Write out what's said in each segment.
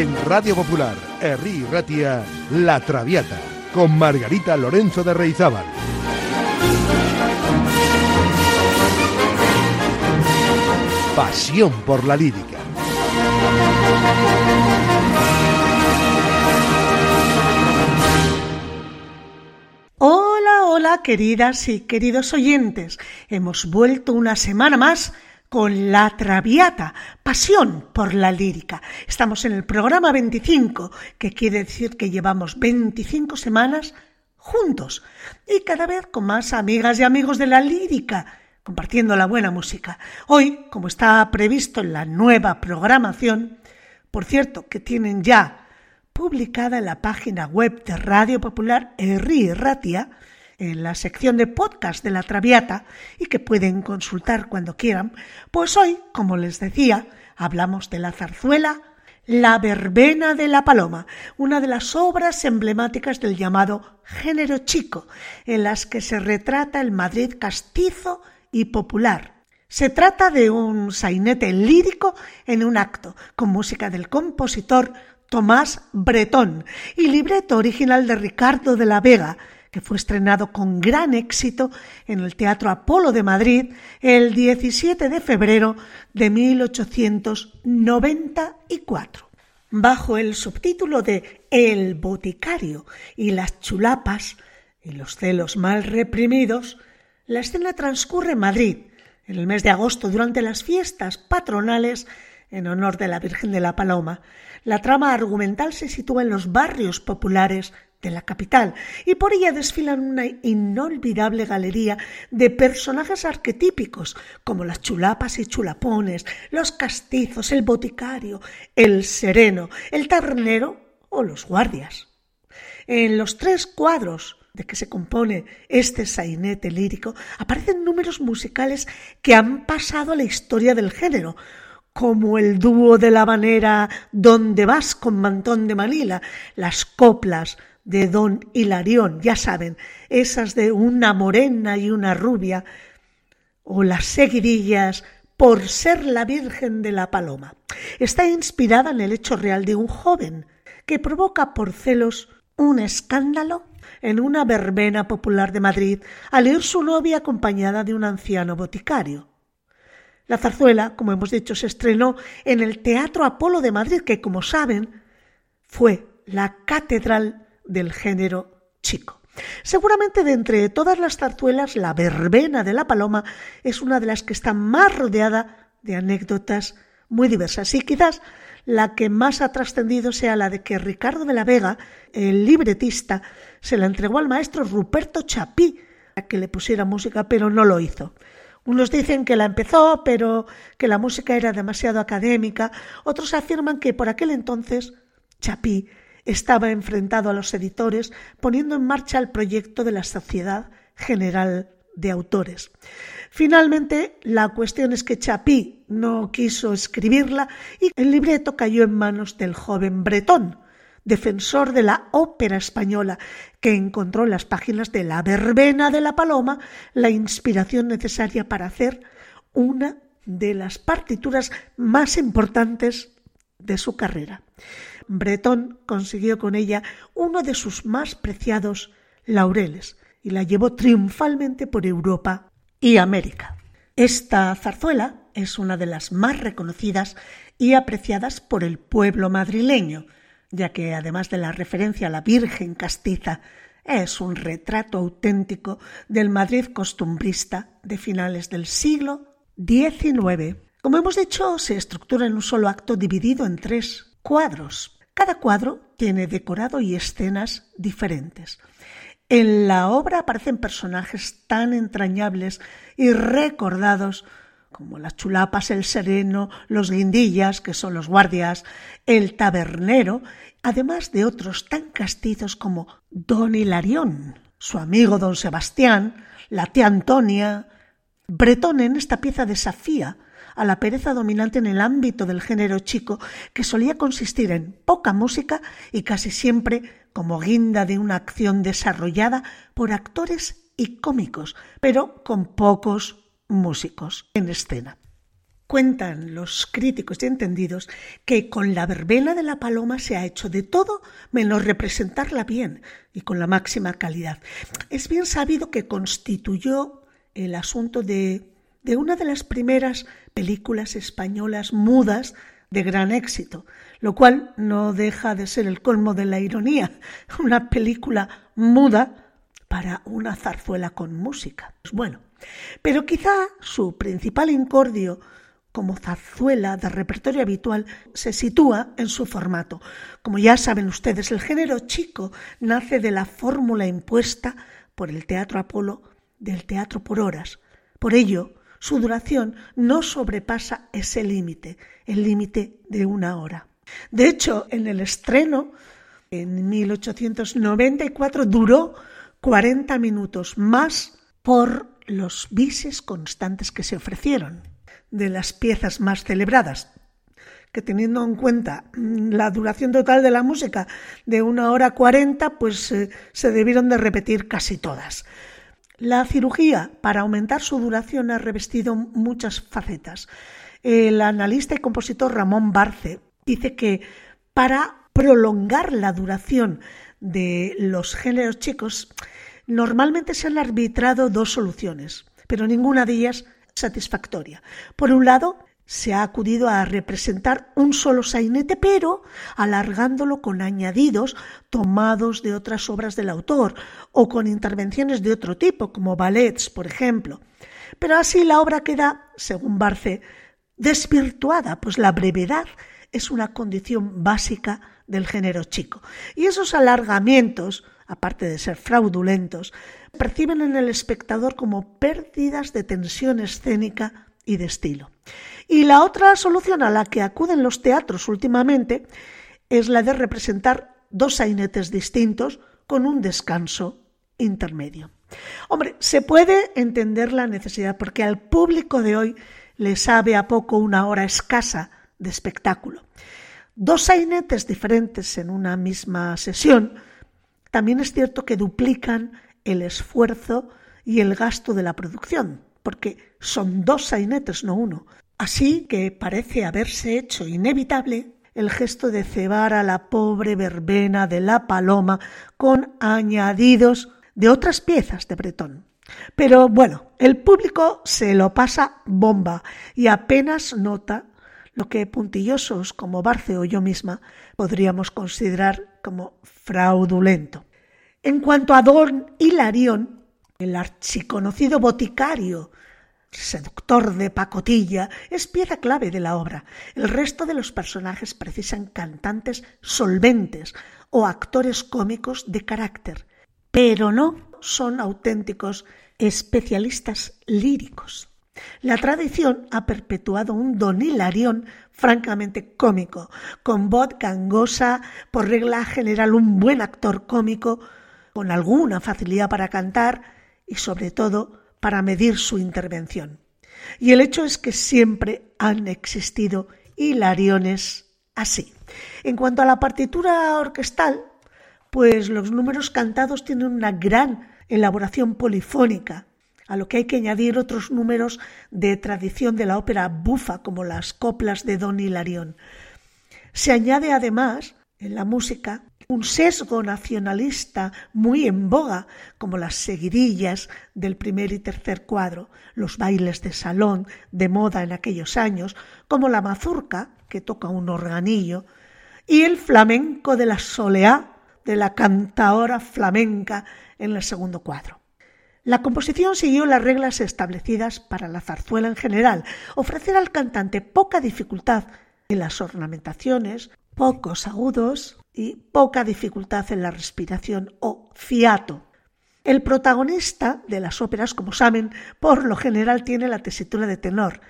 En Radio Popular, Herri Ratia, La Traviata, con Margarita Lorenzo de Reizábal. Pasión por la lírica. Hola, hola, queridas y queridos oyentes. Hemos vuelto una semana más con La Traviata, pasión por la lírica. Estamos en el programa 25, que quiere decir que llevamos 25 semanas juntos y cada vez con más amigas y amigos de la lírica, compartiendo la buena música. Hoy, como está previsto en la nueva programación, por cierto, que tienen ya publicada en la página web de Radio Popular Erri Ratia, en la sección de podcast de la Traviata y que pueden consultar cuando quieran, pues hoy, como les decía, hablamos de la zarzuela La verbena de la paloma, una de las obras emblemáticas del llamado género chico, en las que se retrata el Madrid castizo y popular. Se trata de un sainete lírico en un acto, con música del compositor Tomás Bretón y libreto original de Ricardo de la Vega, que fue estrenado con gran éxito en el Teatro Apolo de Madrid el 17 de febrero de 1894. Bajo el subtítulo de El boticario y las chulapas y los celos mal reprimidos, la escena transcurre en Madrid, en el mes de agosto durante las fiestas patronales en honor de la Virgen de la Paloma. La trama argumental se sitúa en los barrios populares de la capital y por ella desfilan una inolvidable galería de personajes arquetípicos como las chulapas y chulapones, los castizos, el boticario, el sereno, el ternero o los guardias. En los tres cuadros de que se compone este sainete lírico aparecen números musicales que han pasado a la historia del género, como el dúo de la manera Donde vas con mantón de Manila, las coplas de don Hilarión, ya saben, esas de una morena y una rubia, o las seguidillas por ser la Virgen de la Paloma. Está inspirada en el hecho real de un joven que provoca por celos un escándalo en una verbena popular de Madrid al ir su novia acompañada de un anciano boticario. La zarzuela, como hemos dicho, se estrenó en el Teatro Apolo de Madrid, que, como saben, fue la catedral del género chico. Seguramente de entre todas las zarzuelas, la verbena de la paloma es una de las que está más rodeada de anécdotas muy diversas y quizás la que más ha trascendido sea la de que Ricardo de la Vega, el libretista, se la entregó al maestro Ruperto Chapí a que le pusiera música, pero no lo hizo. Unos dicen que la empezó, pero que la música era demasiado académica, otros afirman que por aquel entonces Chapí estaba enfrentado a los editores poniendo en marcha el proyecto de la Sociedad General de Autores. Finalmente, la cuestión es que Chapí no quiso escribirla y el libreto cayó en manos del joven Bretón, defensor de la ópera española, que encontró en las páginas de La verbena de la paloma la inspiración necesaria para hacer una de las partituras más importantes de su carrera. Bretón consiguió con ella uno de sus más preciados laureles y la llevó triunfalmente por Europa y América. Esta zarzuela es una de las más reconocidas y apreciadas por el pueblo madrileño, ya que además de la referencia a la Virgen castiza, es un retrato auténtico del Madrid costumbrista de finales del siglo XIX. Como hemos dicho, se estructura en un solo acto dividido en tres cuadros. Cada cuadro tiene decorado y escenas diferentes. En la obra aparecen personajes tan entrañables y recordados como las chulapas, el sereno, los guindillas, que son los guardias, el tabernero, además de otros tan castizos como don Hilarión, su amigo don Sebastián, la tía Antonia. Bretón en esta pieza desafía a la pereza dominante en el ámbito del género chico, que solía consistir en poca música y casi siempre como guinda de una acción desarrollada por actores y cómicos, pero con pocos músicos en escena. Cuentan los críticos y entendidos que con la verbena de la paloma se ha hecho de todo menos representarla bien y con la máxima calidad. Es bien sabido que constituyó el asunto de, de una de las primeras películas españolas mudas de gran éxito, lo cual no deja de ser el colmo de la ironía, una película muda para una zarzuela con música. Pues bueno, pero quizá su principal incordio como zarzuela de repertorio habitual se sitúa en su formato. Como ya saben ustedes, el género chico nace de la fórmula impuesta por el Teatro Apolo del teatro por horas. Por ello, su duración no sobrepasa ese límite, el límite de una hora. De hecho, en el estreno, en 1894, duró 40 minutos más por los bises constantes que se ofrecieron de las piezas más celebradas, que teniendo en cuenta la duración total de la música de una hora cuarenta, pues eh, se debieron de repetir casi todas. La cirugía para aumentar su duración ha revestido muchas facetas. El analista y compositor Ramón Barce dice que para prolongar la duración de los géneros chicos, normalmente se han arbitrado dos soluciones, pero ninguna de ellas satisfactoria. Por un lado, se ha acudido a representar un solo sainete, pero alargándolo con añadidos tomados de otras obras del autor o con intervenciones de otro tipo, como ballets, por ejemplo. Pero así la obra queda, según Barce, desvirtuada, pues la brevedad es una condición básica del género chico. Y esos alargamientos, aparte de ser fraudulentos, perciben en el espectador como pérdidas de tensión escénica y de estilo. Y la otra solución a la que acuden los teatros últimamente es la de representar dos sainetes distintos con un descanso intermedio. Hombre, se puede entender la necesidad porque al público de hoy le sabe a poco una hora escasa de espectáculo. Dos sainetes diferentes en una misma sesión también es cierto que duplican el esfuerzo y el gasto de la producción, porque son dos sainetes, no uno. Así que parece haberse hecho inevitable el gesto de cebar a la pobre verbena de la paloma con añadidos de otras piezas de Bretón. Pero bueno, el público se lo pasa bomba y apenas nota lo que puntillosos como Barce o yo misma podríamos considerar como fraudulento. En cuanto a Don Hilarión, el archiconocido boticario, seductor de pacotilla, es pieza clave de la obra. El resto de los personajes precisan cantantes solventes o actores cómicos de carácter, pero no son auténticos especialistas líricos. La tradición ha perpetuado un Don Hilarión francamente cómico, con voz gangosa, por regla general un buen actor cómico, con alguna facilidad para cantar y sobre todo para medir su intervención. Y el hecho es que siempre han existido hilariones así. En cuanto a la partitura orquestal, pues los números cantados tienen una gran elaboración polifónica, a lo que hay que añadir otros números de tradición de la ópera bufa, como las coplas de Don Hilarión. Se añade además en la música un sesgo nacionalista muy en boga, como las seguidillas del primer y tercer cuadro, los bailes de salón de moda en aquellos años, como la mazurca, que toca un organillo, y el flamenco de la soleá, de la cantaora flamenca en el segundo cuadro. La composición siguió las reglas establecidas para la zarzuela en general, ofrecer al cantante poca dificultad en las ornamentaciones, pocos agudos, y poca dificultad en la respiración o fiato. El protagonista de las óperas, como saben, por lo general tiene la tesitura de tenor,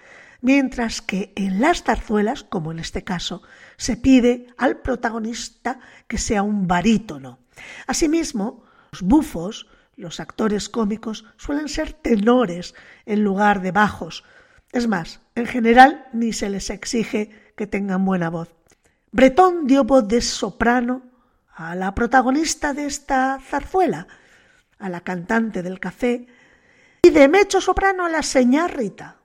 mientras que en las zarzuelas, como en este caso, se pide al protagonista que sea un barítono. Asimismo, los bufos, los actores cómicos, suelen ser tenores en lugar de bajos. Es más, en general ni se les exige que tengan buena voz. Bretón dio voz de soprano a la protagonista de esta zarzuela, a la cantante del café, y de mecho soprano a la señá Rita.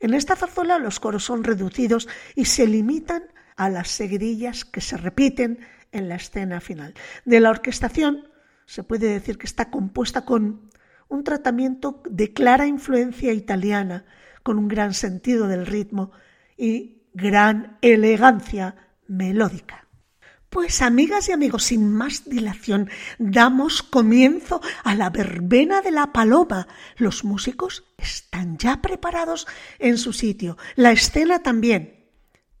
En esta zarzuela los coros son reducidos y se limitan a las seguidillas que se repiten en la escena final. De la orquestación se puede decir que está compuesta con un tratamiento de clara influencia italiana, con un gran sentido del ritmo y gran elegancia melódica. Pues amigas y amigos, sin más dilación, damos comienzo a la verbena de la paloma. Los músicos están ya preparados en su sitio, la escena también.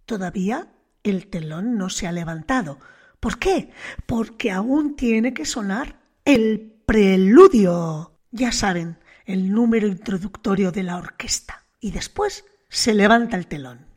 Todavía el telón no se ha levantado. ¿Por qué? Porque aún tiene que sonar el preludio. Ya saben, el número introductorio de la orquesta. Y después se levanta el telón.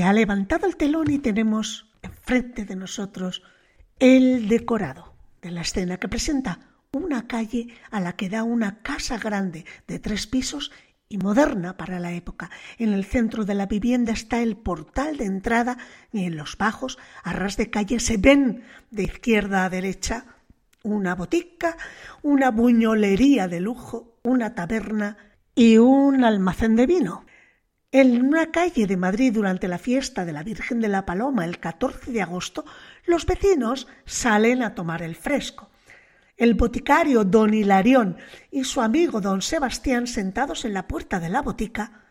Se ha levantado el telón y tenemos enfrente de nosotros el decorado de la escena que presenta una calle a la que da una casa grande de tres pisos y moderna para la época. En el centro de la vivienda está el portal de entrada y en los bajos, a ras de calle, se ven de izquierda a derecha una botica, una buñolería de lujo, una taberna y un almacén de vino. En una calle de Madrid durante la fiesta de la Virgen de la Paloma el 14 de agosto, los vecinos salen a tomar el fresco. El boticario don Hilarión y su amigo don Sebastián, sentados en la puerta de la botica,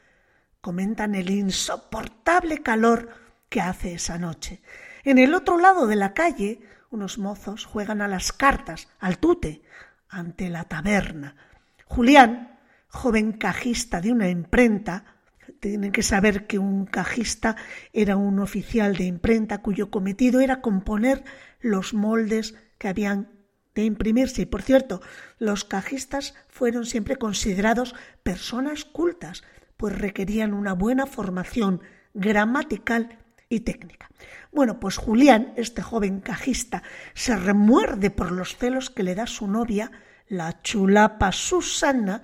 comentan el insoportable calor que hace esa noche. En el otro lado de la calle, unos mozos juegan a las cartas, al tute, ante la taberna. Julián, joven cajista de una imprenta, tienen que saber que un cajista era un oficial de imprenta cuyo cometido era componer los moldes que habían de imprimirse. Y por cierto, los cajistas fueron siempre considerados personas cultas, pues requerían una buena formación gramatical y técnica. Bueno, pues Julián, este joven cajista, se remuerde por los celos que le da su novia, la chulapa Susana,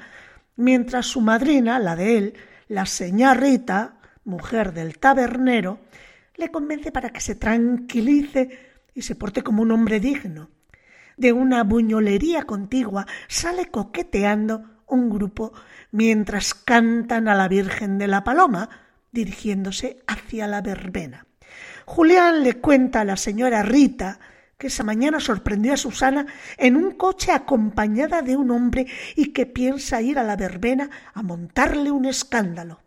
mientras su madrina, la de él, la señorita, mujer del tabernero, le convence para que se tranquilice y se porte como un hombre digno. De una buñolería contigua sale coqueteando un grupo mientras cantan a la Virgen de la Paloma, dirigiéndose hacia la verbena. Julián le cuenta a la señora Rita que esa mañana sorprendió a Susana en un coche acompañada de un hombre y que piensa ir a la verbena a montarle un escándalo.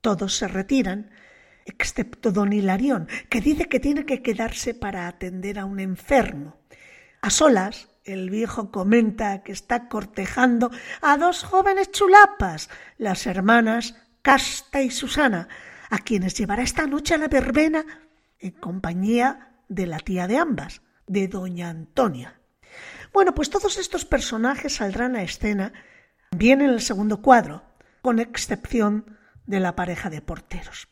Todos se retiran, excepto don Hilarión, que dice que tiene que quedarse para atender a un enfermo. A solas, el viejo comenta que está cortejando a dos jóvenes chulapas, las hermanas Casta y Susana, a quienes llevará esta noche a la verbena en compañía de la tía de ambas, de doña Antonia. Bueno, pues todos estos personajes saldrán a escena bien en el segundo cuadro, con excepción de la pareja de porteros.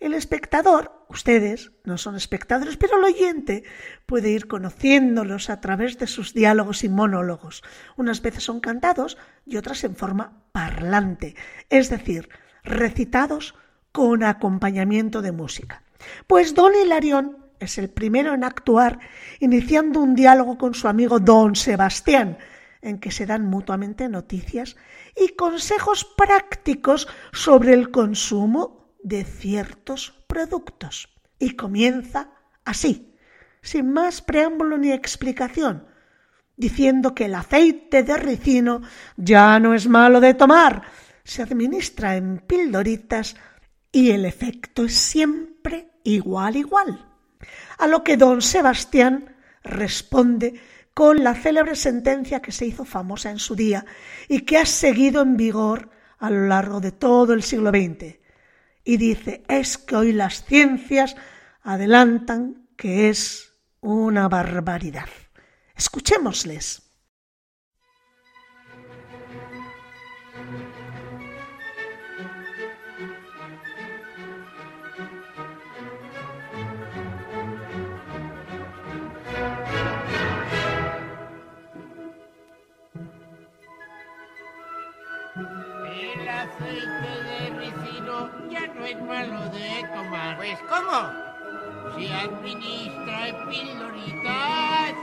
El espectador, ustedes no son espectadores, pero el oyente puede ir conociéndolos a través de sus diálogos y monólogos. Unas veces son cantados y otras en forma parlante, es decir, recitados con acompañamiento de música. Pues don Hilarión es el primero en actuar, iniciando un diálogo con su amigo don Sebastián, en que se dan mutuamente noticias y consejos prácticos sobre el consumo de ciertos productos. Y comienza así, sin más preámbulo ni explicación, diciendo que el aceite de ricino ya no es malo de tomar, se administra en pildoritas y el efecto es siempre igual igual. A lo que don Sebastián responde con la célebre sentencia que se hizo famosa en su día y que ha seguido en vigor a lo largo de todo el siglo XX. Y dice, es que hoy las ciencias adelantan que es una barbaridad. Escuchémosles. Es malo de tomar. Pues, ¿cómo? Se administra pildoritas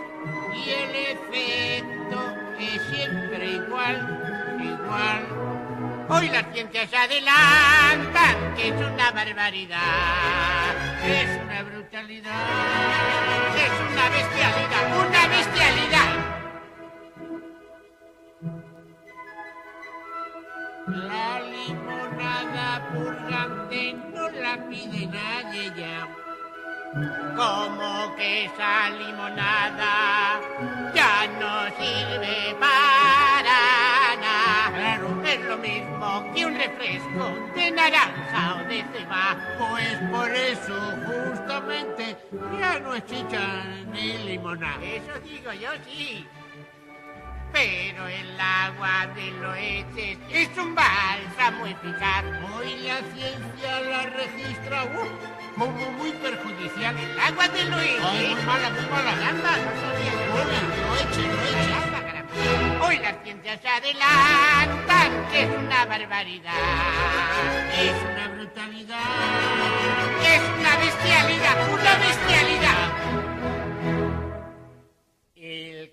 y el efecto es siempre igual, igual. Hoy las ciencias adelantan que es una barbaridad, es una brutalidad, es una bestialidad, una bestialidad. La limonada purgante no la pide nadie ya. Como que esa limonada ya no sirve para nada. Claro, es lo mismo que un refresco de naranja o de ceba. Pues por eso justamente ya no es chicha ni limonada. Eso digo yo sí. Pero el agua de Loeches es un bálsamo eficaz. Hoy la ciencia la registra uh, como muy perjudicial. El agua de Loeches. Ay, muy mala, muy mala. Anda, no sabía. Loeche, Loeche. Anda, Hoy las ciencias se adelantan, es una barbaridad. Es una brutalidad. Es una bestialidad, una bestialidad.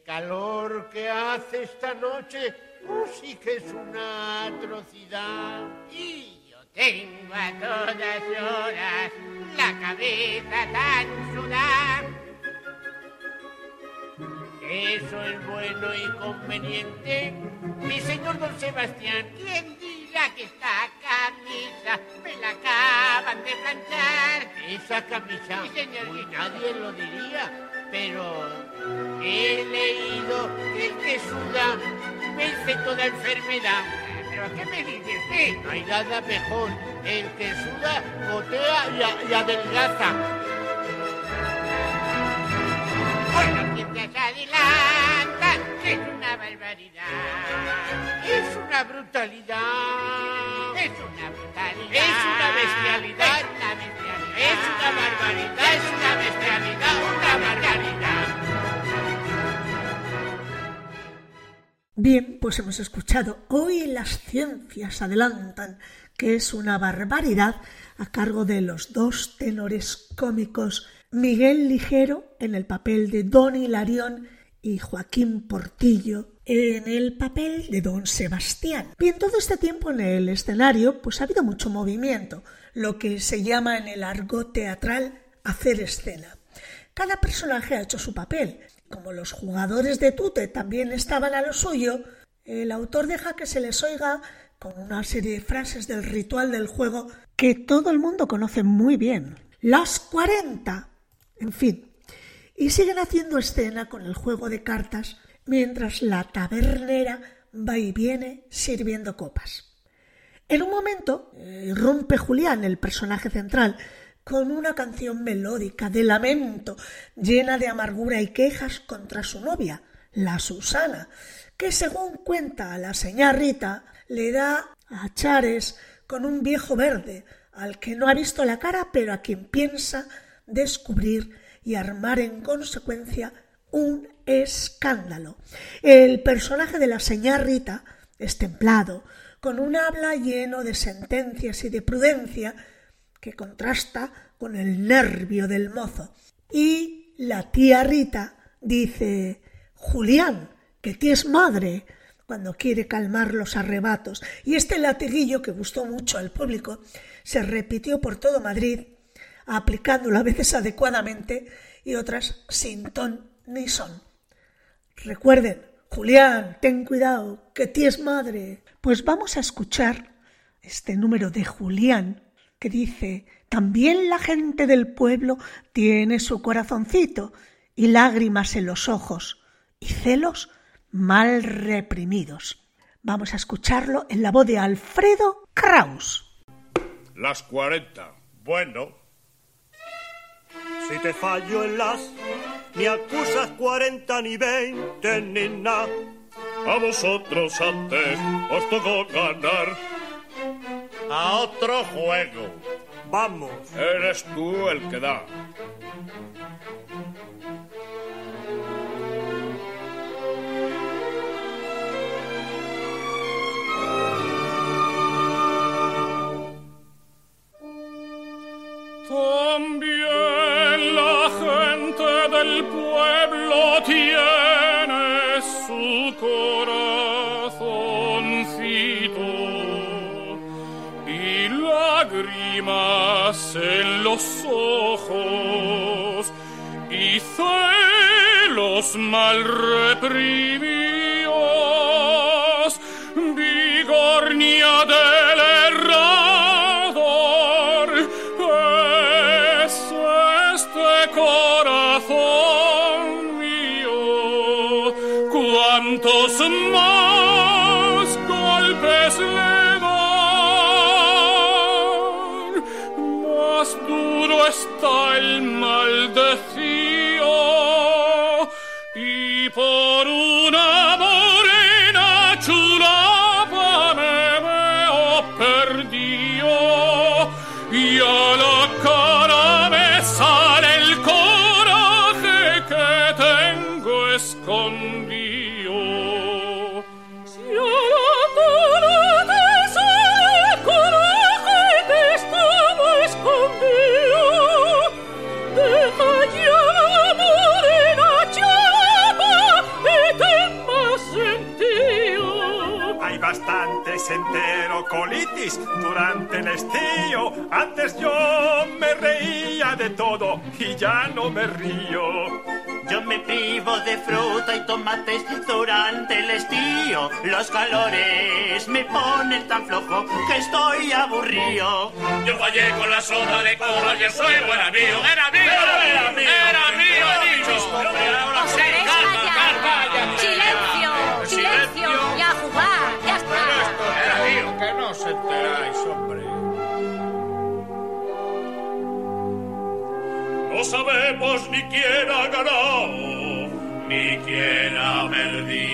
Calor que hace esta noche, oh, sí que es una atrocidad. Y yo tengo a todas horas la cabeza tan sudada. Eso es bueno y conveniente. Mi señor don Sebastián, ¿quién dirá que esta camisa me la acaban de planchar? Esa camisa, Sí, señor. uy, nadie lo diría, pero he leído que el que suda vence toda enfermedad. ¿Pero qué me dice usted? No hay nada mejor. El que suda gotea y, y adelgaza. Ciencias se adelantan, es una barbaridad. Es una brutalidad. Es una brutalidad. Es una bestialidad. Es una bestialidad. Es una barbaridad, Bien, pues hemos escuchado Hoy las ciencias adelantan, que es una barbaridad a cargo de los dos tenores cómicos Miguel Ligero en el papel de Don Hilarión y Joaquín Portillo en el papel de Don Sebastián. Bien, todo este tiempo en el escenario pues ha habido mucho movimiento, lo que se llama en el argot teatral hacer escena. Cada personaje ha hecho su papel. Como los jugadores de tute también estaban a lo suyo, el autor deja que se les oiga con una serie de frases del ritual del juego que todo el mundo conoce muy bien. Las 40. En fin. Y siguen haciendo escena con el juego de cartas mientras la tabernera va y viene sirviendo copas. En un momento eh, rompe Julián, el personaje central, con una canción melódica de lamento, llena de amargura y quejas contra su novia, la Susana, que según cuenta la señá Rita, le da a Chares con un viejo verde, al que no ha visto la cara, pero a quien piensa descubrir y armar en consecuencia un escándalo. El personaje de la señá Rita es templado, con un habla lleno de sentencias y de prudencia que contrasta con el nervio del mozo. Y la tía Rita dice Julián, que tienes madre, cuando quiere calmar los arrebatos. Y este latiguillo que gustó mucho al público se repitió por todo Madrid, aplicándolo a veces adecuadamente y otras sin ton ni son. Recuerden, Julián, ten cuidado, que tienes madre. Pues vamos a escuchar este número de Julián dice, también la gente del pueblo tiene su corazoncito y lágrimas en los ojos y celos mal reprimidos. Vamos a escucharlo en la voz de Alfredo Kraus. Las 40. Bueno, Si te fallo en las, ni acusas 40 ni 20 ni nada. a vosotros antes os tocó ganar. A otro juego. Vamos, Eres tú el que da. También la gente del pueblo tiene su corazoncito lágrimas en los ojos y celos mal reprimidos, vigornia del errador, duro está el maldecío Antes yo me reía de todo y ya no me río. Yo me privo de fruta y tomates durante el estío. Los calores me ponen tan flojo que estoy aburrido. Yo fallé con la soda de cola y el fuego era mío. Era mío, era mío, era mío, sabemos ni quién ha ganado, ni quién ha perdido.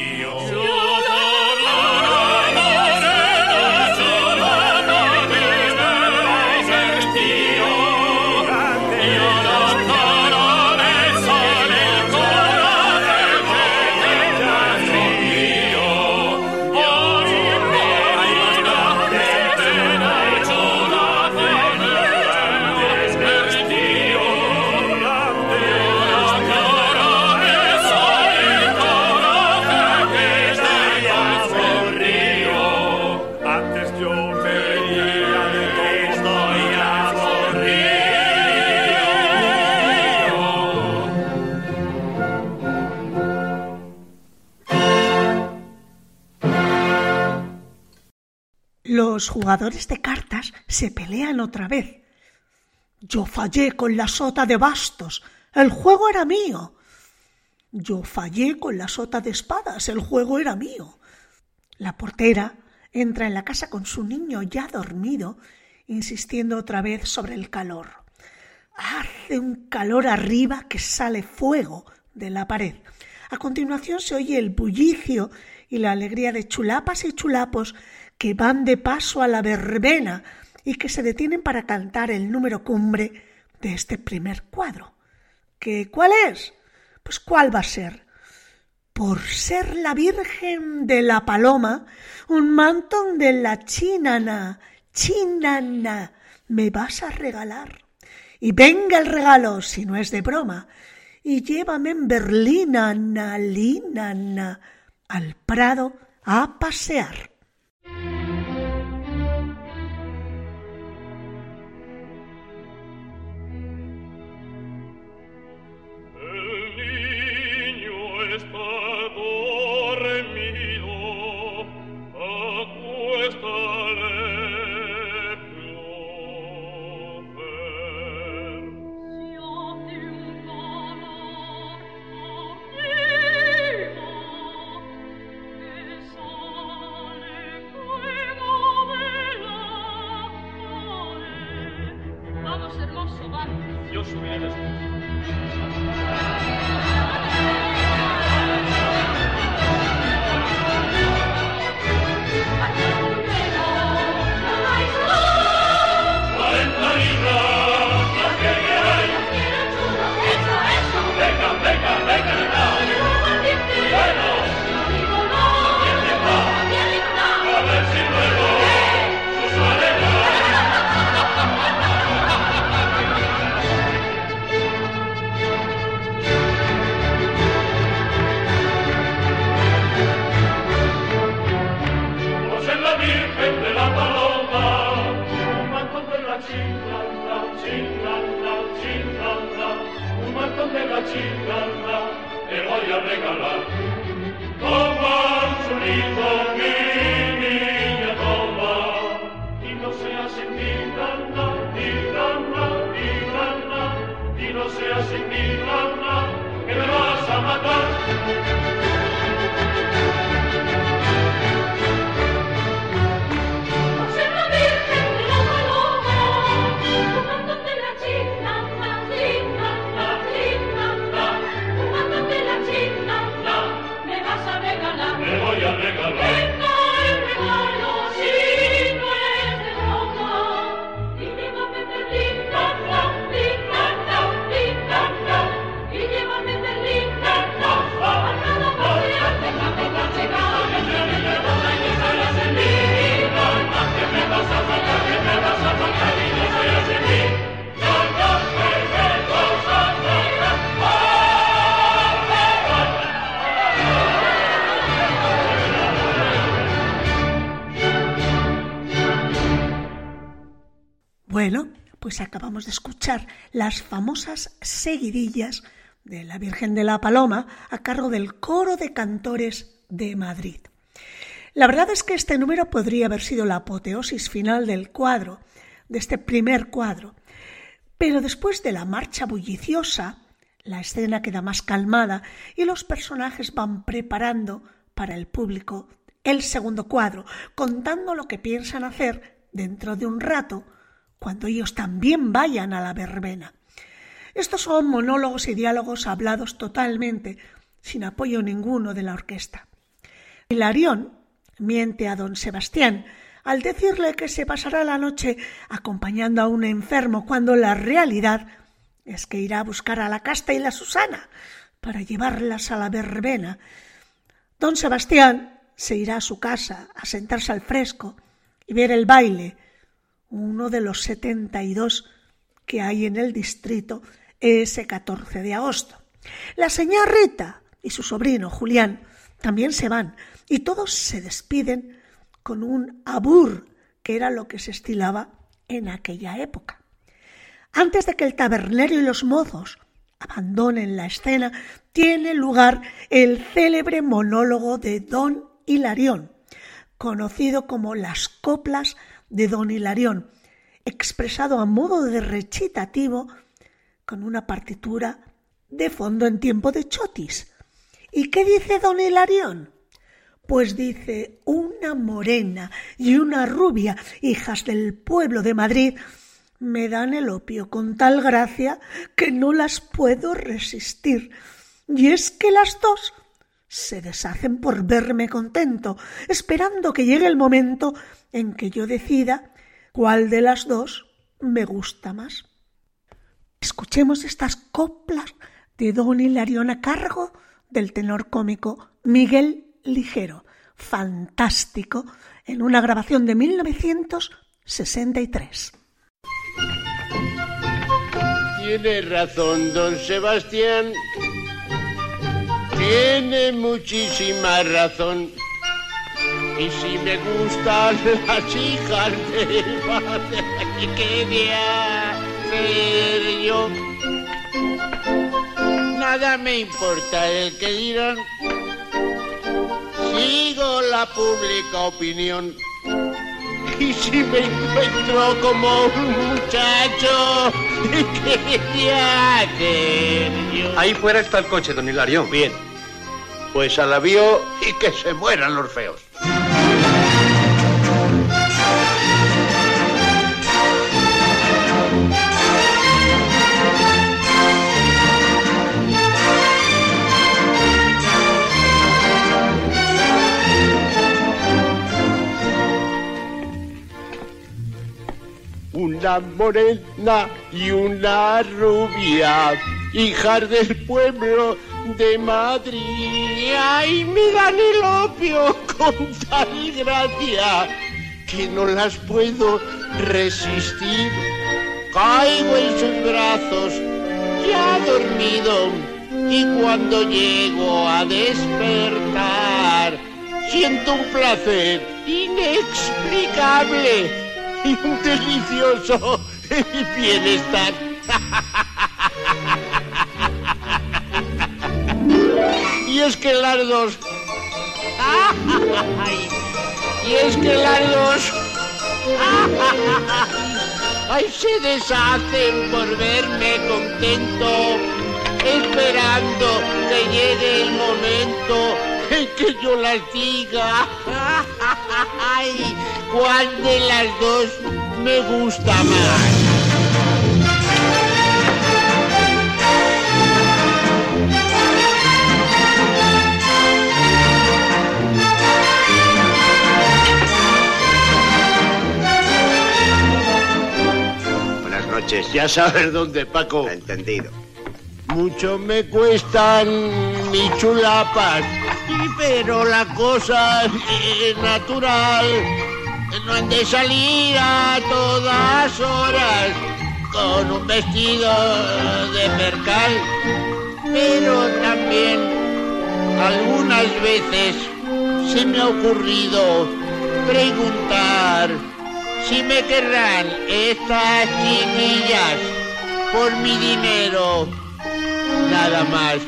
Los jugadores de cartas se pelean otra vez. Yo fallé con la sota de bastos. El juego era mío. Yo fallé con la sota de espadas. El juego era mío. La portera entra en la casa con su niño ya dormido, insistiendo otra vez sobre el calor. Hace un calor arriba que sale fuego de la pared. A continuación se oye el bullicio y la alegría de chulapas y chulapos que van de paso a la verbena y que se detienen para cantar el número cumbre de este primer cuadro. ¿Que cuál es? Pues cuál va a ser. Por ser la Virgen de la Paloma, un mantón de la chinana, chinana, me vas a regalar. Y venga el regalo, si no es de broma, y llévame en berlina, na, al Prado a pasear. Pues acabamos de escuchar las famosas seguidillas de la Virgen de la Paloma a cargo del coro de cantores de Madrid. La verdad es que este número podría haber sido la apoteosis final del cuadro, de este primer cuadro, pero después de la marcha bulliciosa, la escena queda más calmada y los personajes van preparando para el público el segundo cuadro, contando lo que piensan hacer dentro de un rato cuando ellos también vayan a la verbena. Estos son monólogos y diálogos hablados totalmente, sin apoyo ninguno de la orquesta. Hilarión miente a don Sebastián al decirle que se pasará la noche acompañando a un enfermo cuando la realidad es que irá a buscar a la casta y la Susana para llevarlas a la verbena. Don Sebastián se irá a su casa a sentarse al fresco y ver el baile uno de los setenta y dos que hay en el distrito ese 14 de agosto. La señora Rita y su sobrino Julián también se van y todos se despiden con un abur, que era lo que se estilaba en aquella época. Antes de que el tabernero y los mozos abandonen la escena, tiene lugar el célebre monólogo de Don Hilarión, conocido como las coplas de don Hilarión, expresado a modo de recitativo con una partitura de fondo en tiempo de chotis. ¿Y qué dice don Hilarión? Pues dice una morena y una rubia, hijas del pueblo de Madrid, me dan el opio con tal gracia que no las puedo resistir. Y es que las dos se deshacen por verme contento, esperando que llegue el momento en que yo decida cuál de las dos me gusta más. Escuchemos estas coplas de Don Hilarión a cargo del tenor cómico Miguel Ligero, fantástico, en una grabación de 1963. Tiene razón, don Sebastián tiene muchísima razón. Y si me gustan las hijas del padre, ¿qué ser yo? Nada me importa el que dirán. Sigo la pública opinión. Y si me encuentro como un muchacho, ¿qué hacer yo? Ahí fuera está el coche, don Hilario. Bien. Pues a la vio y que se mueran los feos. Una morena y una rubia, hijas del pueblo de Madrid. Ay, me dan el opio con tal gracia que no las puedo resistir. Caigo en sus brazos, ya dormido, y cuando llego a despertar, siento un placer inexplicable y un delicioso bienestar. Y es que las dos. Y es que las dos. Ay, se deshacen por verme contento, esperando que llegue el momento en que yo las diga. ¿cuál de las dos me gusta más? Noches. Ya sabes dónde, Paco. Entendido. Mucho me cuestan mis chulapas, pero la cosa es natural. No han de salir a todas horas con un vestido de percal. Pero también algunas veces se me ha ocurrido preguntar si me querrán estas chiquillas por mi dinero, nada más.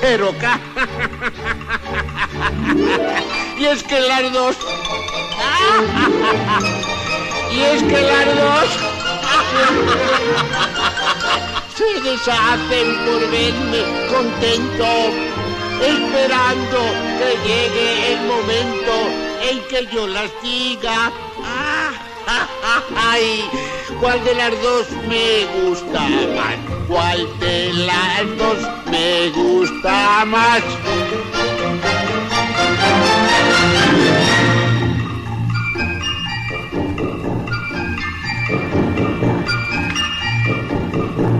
Pero ca... y es que las dos... y es que las dos... se deshacen por verme contento, esperando que llegue el momento en que yo las diga. Ay, ¿cuál de las dos me gusta más? ¿Cuál de las dos me gusta más?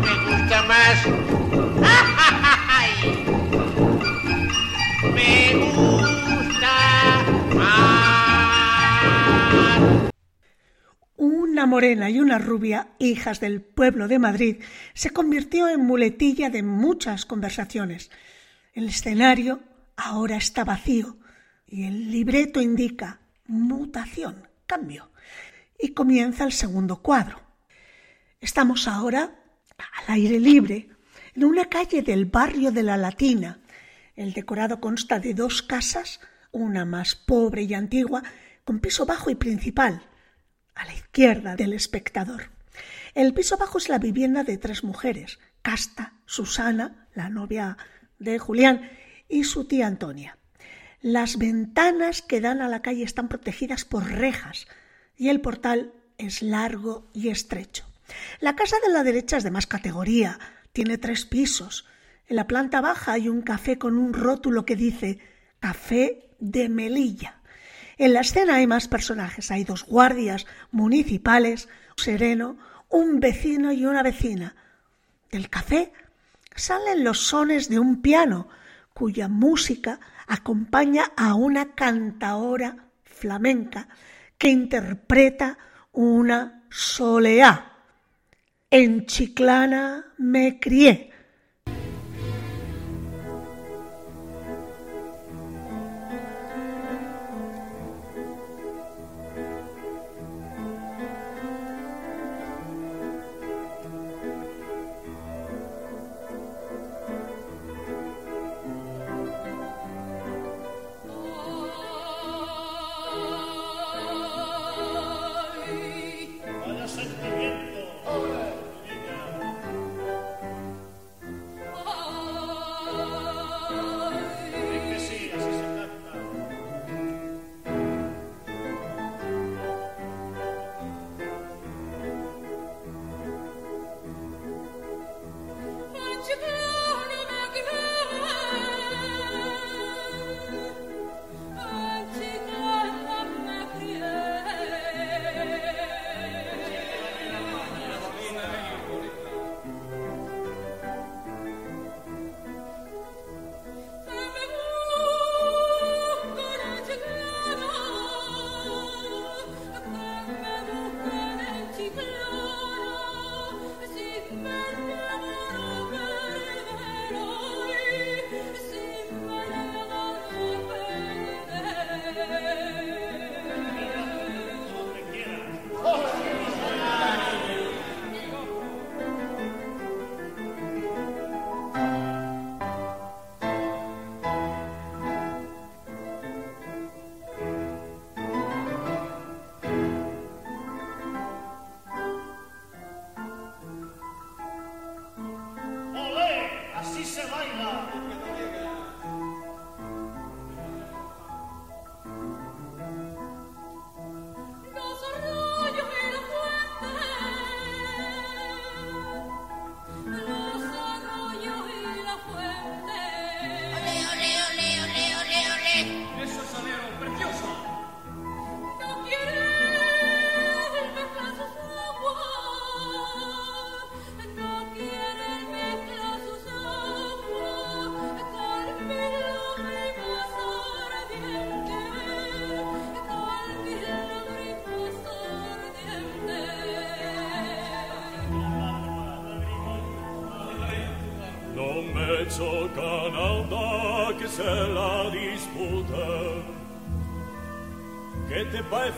Me gusta más. Ay, me gusta Una morena y una rubia, hijas del pueblo de Madrid, se convirtió en muletilla de muchas conversaciones. El escenario ahora está vacío y el libreto indica mutación, cambio. Y comienza el segundo cuadro. Estamos ahora al aire libre, en una calle del barrio de la Latina. El decorado consta de dos casas, una más pobre y antigua, con piso bajo y principal, a la izquierda del espectador. El piso bajo es la vivienda de tres mujeres, Casta, Susana, la novia de Julián, y su tía Antonia. Las ventanas que dan a la calle están protegidas por rejas y el portal es largo y estrecho. La casa de la derecha es de más categoría, tiene tres pisos. En la planta baja hay un café con un rótulo que dice Café de Melilla. En la escena hay más personajes, hay dos guardias municipales, un sereno, un vecino y una vecina. Del café salen los sones de un piano, cuya música acompaña a una cantaora flamenca que interpreta una soleá. En Chiclana me crié.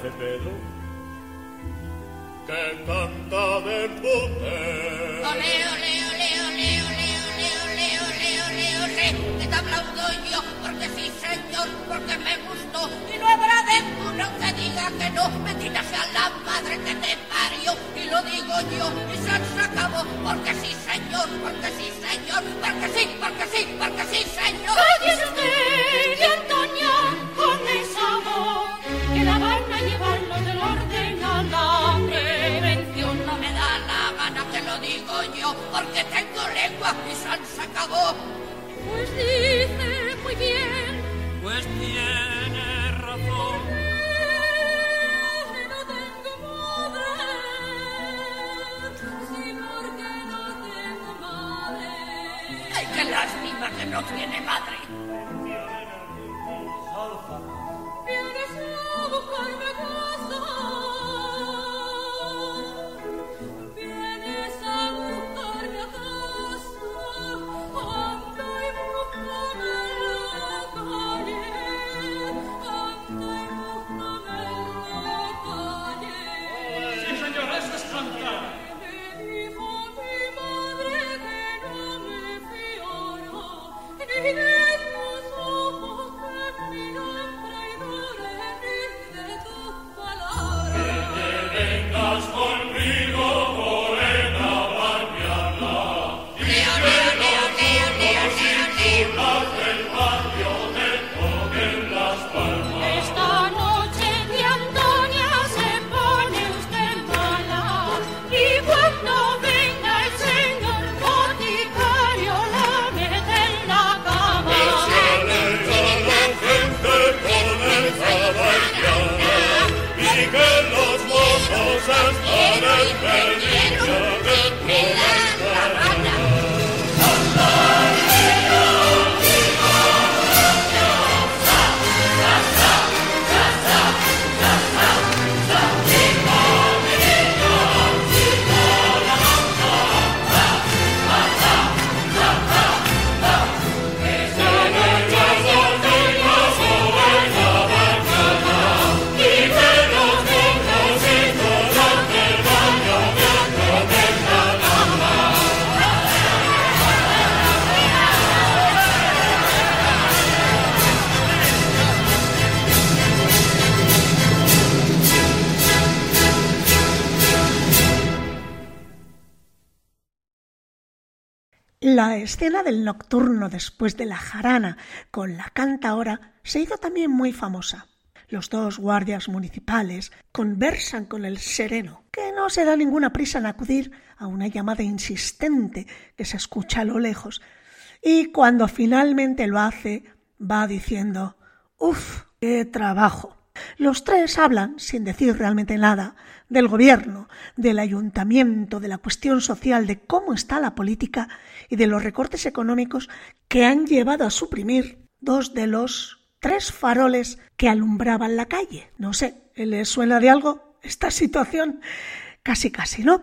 Que canta de poder. Ole, ole, ole, ole, ole, ole, ole, ole, ole, ole, que te aplaudo yo, porque sí, señor, porque me gustó, y no habrá de uno que diga que no, bendita sea la madre que te parió, y lo digo yo, y se acabó, porque sí, señor, porque sí, señor, porque sí, porque sí, porque sí, señor. Cállese usted, y porque tengo lengua y se acabó. Pues dice muy bien, pues tiene razón. que no tengo madre, sí, porque no tengo madre. Ay, qué lástima que no tiene madre. La escena del nocturno después de la jarana con la cantaora se hizo también muy famosa. Los dos guardias municipales conversan con el sereno, que no se da ninguna prisa en acudir a una llamada insistente que se escucha a lo lejos, y cuando finalmente lo hace, va diciendo Uf, qué trabajo. Los tres hablan, sin decir realmente nada, del gobierno, del ayuntamiento, de la cuestión social, de cómo está la política y de los recortes económicos que han llevado a suprimir dos de los tres faroles que alumbraban la calle. No sé, ¿les suena de algo esta situación? Casi, casi, ¿no?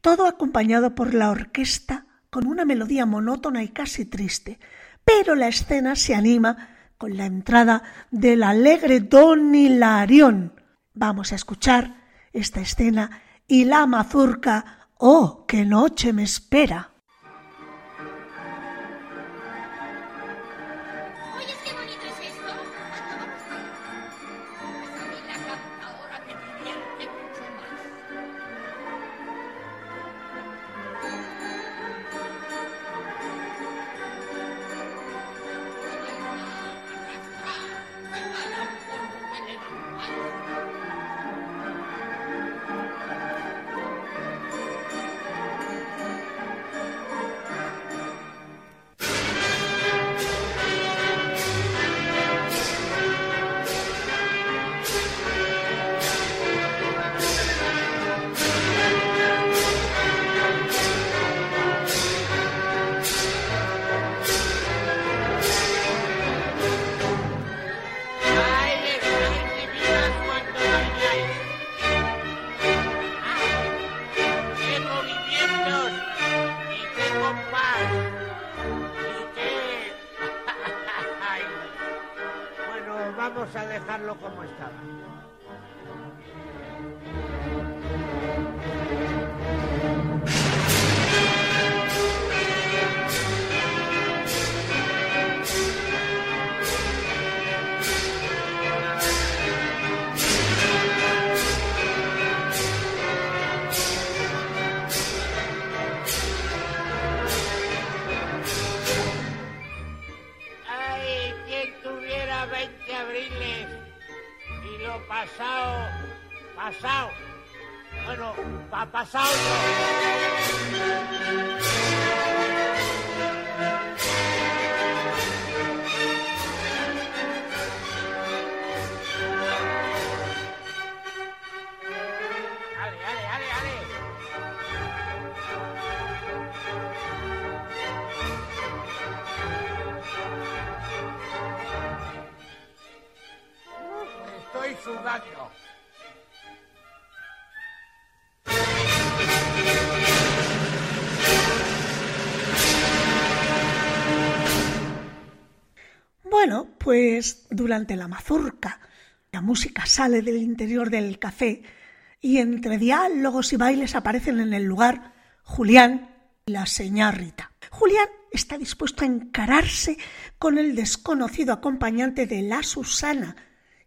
Todo acompañado por la orquesta con una melodía monótona y casi triste. Pero la escena se anima con la entrada del alegre Don Hilarión. Vamos a escuchar esta escena y la mazurca Oh, qué noche me espera. Bueno, pa pasado durante la mazurca, la música sale del interior del café y entre diálogos y bailes aparecen en el lugar Julián y la señá Rita. Julián está dispuesto a encararse con el desconocido acompañante de la Susana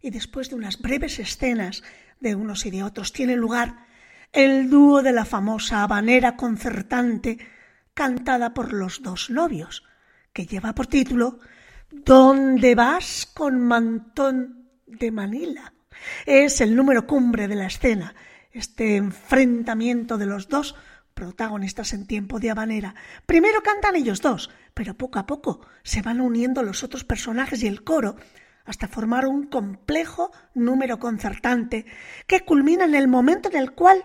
y después de unas breves escenas de unos y de otros tiene lugar el dúo de la famosa habanera concertante cantada por los dos novios, que lleva por título ¿Dónde vas con mantón de Manila? Es el número cumbre de la escena, este enfrentamiento de los dos protagonistas en tiempo de habanera. Primero cantan ellos dos, pero poco a poco se van uniendo los otros personajes y el coro hasta formar un complejo número concertante que culmina en el momento en el cual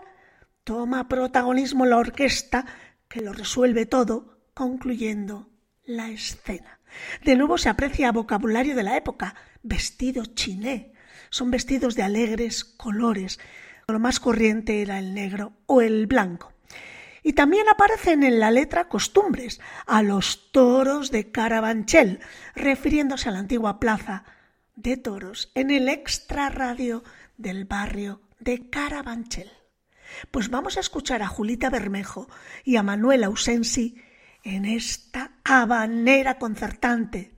toma protagonismo la orquesta que lo resuelve todo, concluyendo la escena. De nuevo se aprecia vocabulario de la época, vestido chiné. Son vestidos de alegres colores. Lo más corriente era el negro o el blanco. Y también aparecen en la letra costumbres a los toros de Carabanchel, refiriéndose a la antigua plaza de toros en el extrarradio del barrio de Carabanchel. Pues vamos a escuchar a Julita Bermejo y a Manuel Ausensi en esta habanera concertante.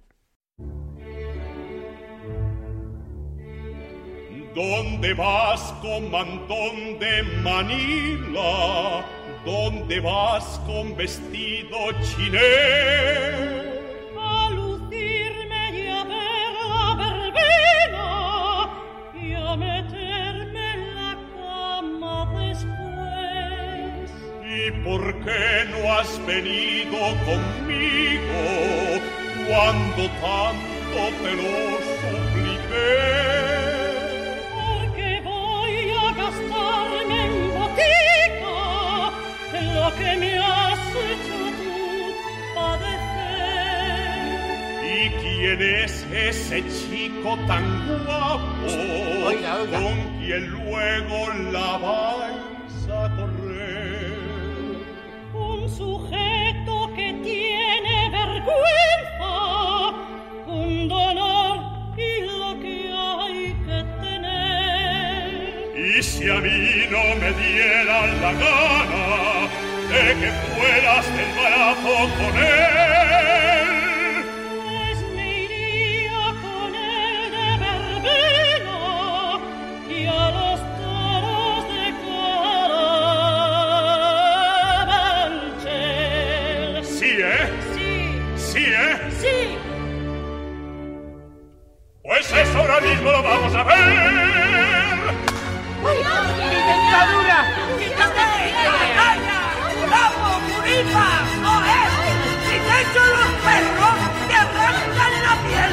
¿Dónde vas con mantón de Manila? ¿Dónde vas con vestido chiné? ¿Y por qué no has venido conmigo cuando tanto te lo supliqué? Porque voy a gastarme en botica en lo que me has hecho tú padecer. ¿Y quién es ese chico tan guapo Oiga, oiga. con quien luego la vais sujeto que tiene vergüenza, un dolor y lo que hay que tener. Y si a mí no me dieran la gana de que fueras del barato con él, ahora mismo lo vamos a ver. ¡Mi dentadura! ¡Bravo, Puripa! ¡No es! ¡Si te echo los perros, te arrancan la piel!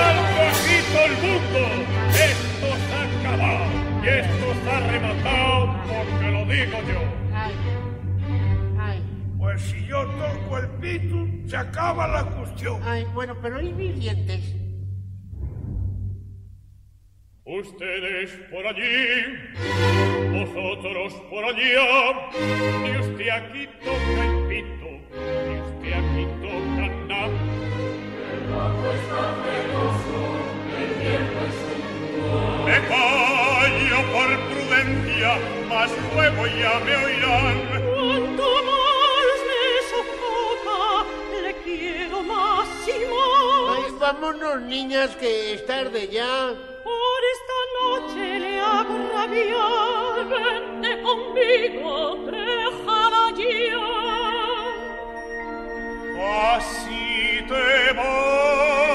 ¡Al bajito el mundo! Esto se ha acabado y esto se ha rematado porque lo digo yo. Ay, ay, Pues si yo toco el pito, se acaba la cuestión. ay, bueno, pero ¿y mis dientes? Ustedes por allí, vosotros por allá, ni usted aquí toca el pito, ni usted aquí toca nada. Me callo por prudencia, mas luego ya me oirán. Cuanto más me sofoca, le quiero más y más. Ay, vámonos, niñas, que es tarde ya. Por esta noche le hago rabiar, vente conmigo, déjala ya. Así te. Voy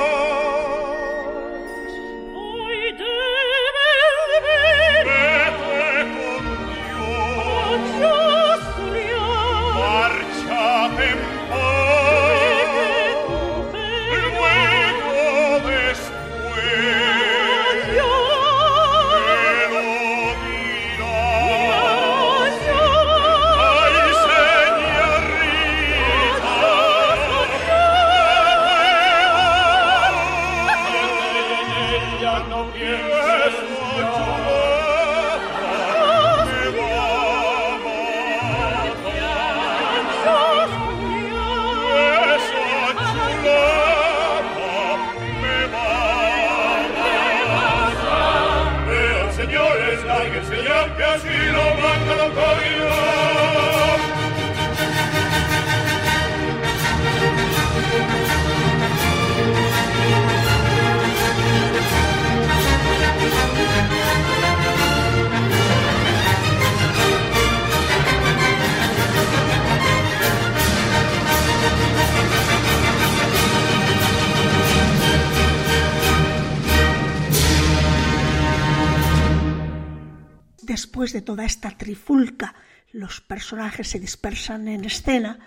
toda esta trifulca, los personajes se dispersan en escena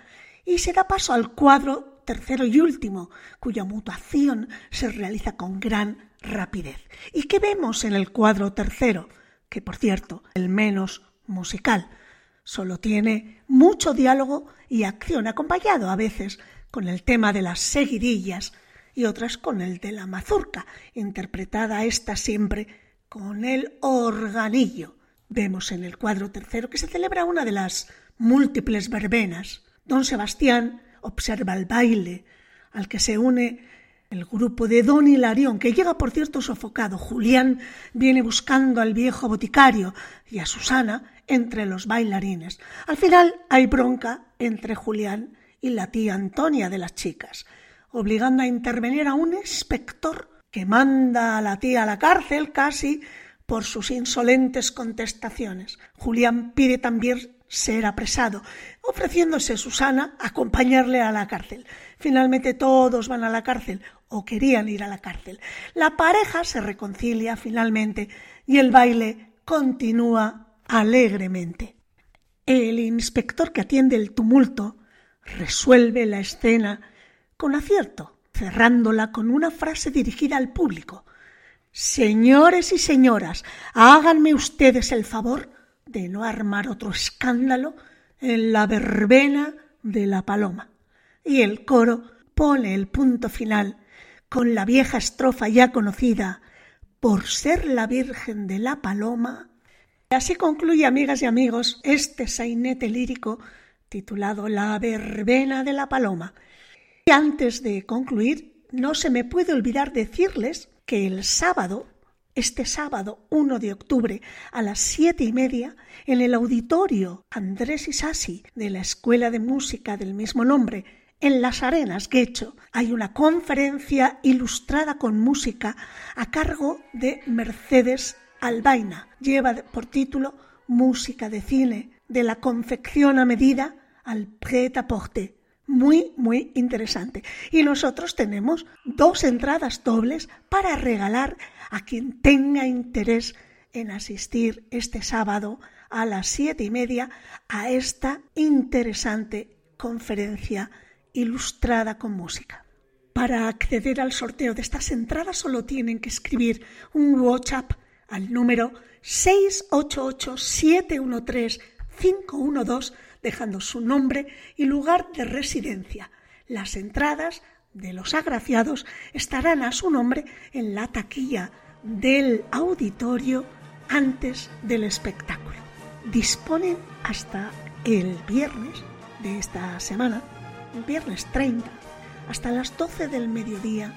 y se da paso al cuadro tercero y último, cuya mutación se realiza con gran rapidez. ¿Y qué vemos en el cuadro tercero? Que, por cierto, el menos musical. Solo tiene mucho diálogo y acción, acompañado a veces con el tema de las seguidillas y otras con el de la mazurca, interpretada esta siempre con el organillo. Vemos en el cuadro tercero que se celebra una de las múltiples verbenas. Don Sebastián observa el baile, al que se une el grupo de Don Hilarión, que llega por cierto sofocado. Julián viene buscando al viejo boticario y a Susana entre los bailarines. Al final hay bronca entre Julián y la tía Antonia de las chicas, obligando a intervenir a un inspector que manda a la tía a la cárcel casi por sus insolentes contestaciones. Julián pide también ser apresado, ofreciéndose Susana acompañarle a la cárcel. Finalmente todos van a la cárcel o querían ir a la cárcel. La pareja se reconcilia finalmente y el baile continúa alegremente. El inspector que atiende el tumulto resuelve la escena con acierto, cerrándola con una frase dirigida al público. Señores y señoras, háganme ustedes el favor de no armar otro escándalo en la verbena de la paloma. Y el coro pone el punto final con la vieja estrofa ya conocida, por ser la Virgen de la Paloma. Y así concluye, amigas y amigos, este sainete lírico titulado La verbena de la paloma. Y antes de concluir, no se me puede olvidar decirles que el sábado, este sábado 1 de octubre a las siete y media, en el auditorio Andrés Isasi de la Escuela de Música del mismo nombre, en Las Arenas, Guecho, hay una conferencia ilustrada con música a cargo de Mercedes Albaina. Lleva por título Música de cine, de la confección a medida al prêt-à-porter. Muy, muy interesante. Y nosotros tenemos dos entradas dobles para regalar a quien tenga interés en asistir este sábado a las siete y media a esta interesante conferencia ilustrada con música. Para acceder al sorteo de estas entradas solo tienen que escribir un WhatsApp al número 688-713-512 dejando su nombre y lugar de residencia. Las entradas de los agraciados estarán a su nombre en la taquilla del auditorio antes del espectáculo. Disponen hasta el viernes de esta semana, viernes 30, hasta las 12 del mediodía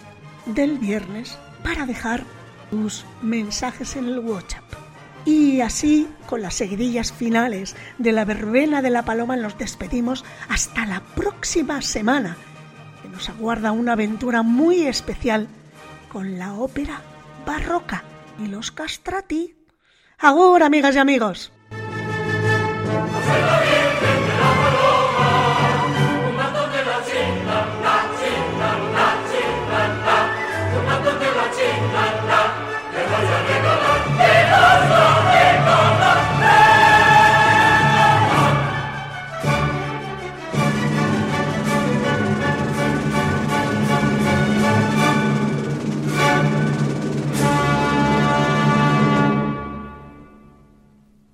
del viernes para dejar tus mensajes en el WhatsApp. Y así, con las seguidillas finales de la verbena de la paloma, nos despedimos hasta la próxima semana, que nos aguarda una aventura muy especial con la ópera barroca y los castrati. Ahora, amigas y amigos.